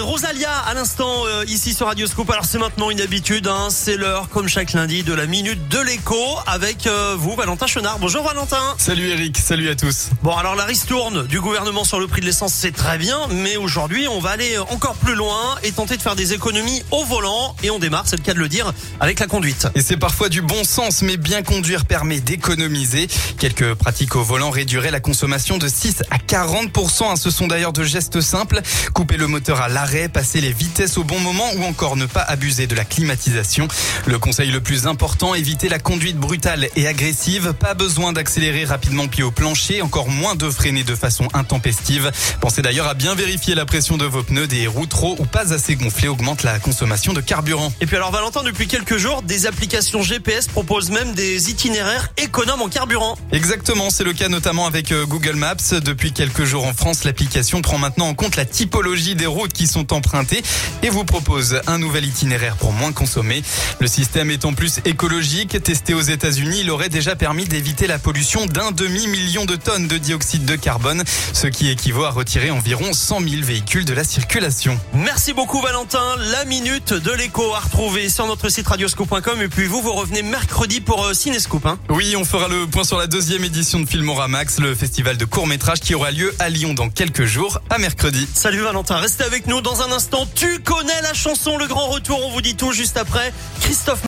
Rosalia à l'instant euh, ici sur Radio Scoop. Alors c'est maintenant une habitude, hein, c'est l'heure comme chaque lundi de la minute de l'écho avec euh, vous Valentin Chenard. Bonjour Valentin. Salut Eric, salut à tous. Bon alors la ristourne du gouvernement sur le prix de l'essence c'est très bien, mais aujourd'hui on va aller encore plus loin et tenter de faire des économies au volant et on démarre, c'est le cas de le dire, avec la conduite. Et c'est parfois du bon sens, mais bien conduire permet d'économiser. Quelques pratiques au volant réduiraient la consommation de 6 à 40%. Hein. Ce sont d'ailleurs de gestes simples. Couper le moteur à l'arrêt, passer les vitesses au bon moment ou encore ne pas abuser de la climatisation. Le conseil le plus important, éviter la conduite brutale et agressive. Pas besoin d'accélérer rapidement pied au plancher, encore moins de freiner de façon intempestive. Pensez d'ailleurs à bien vérifier la pression de vos pneus. Des roues trop ou pas assez gonflées augmentent la consommation de carburant. Et puis alors Valentin, depuis quelques jours, des applications GPS proposent même des itinéraires économes en carburant. Exactement, c'est le cas notamment avec euh, Google Maps. Depuis quelques jours en France, l'application prend maintenant en compte la typologie des routes qui sont empruntées et vous propose un nouvel itinéraire pour moins consommer. Le système est en plus écologique. Testé aux États-Unis, il aurait déjà permis d'éviter la pollution d'un demi-million de tonnes de dioxyde de carbone, ce qui équivaut à retirer environ 100 000 véhicules de la circulation. Merci beaucoup Valentin. La minute de l'écho à retrouver sur notre site radioscope.com et puis vous, vous revenez mercredi pour euh, Cinescoop. Hein. Oui, on fera le point sur la deuxième édition de Filmoramax, le festival de court-métrage qui aura lieu à Lyon dans quelques jours, à mercredi. Salut Valentin, restez avec nous dans un instant. Tu connais la chanson Le Grand Retour, on vous dit tout juste après. Christophe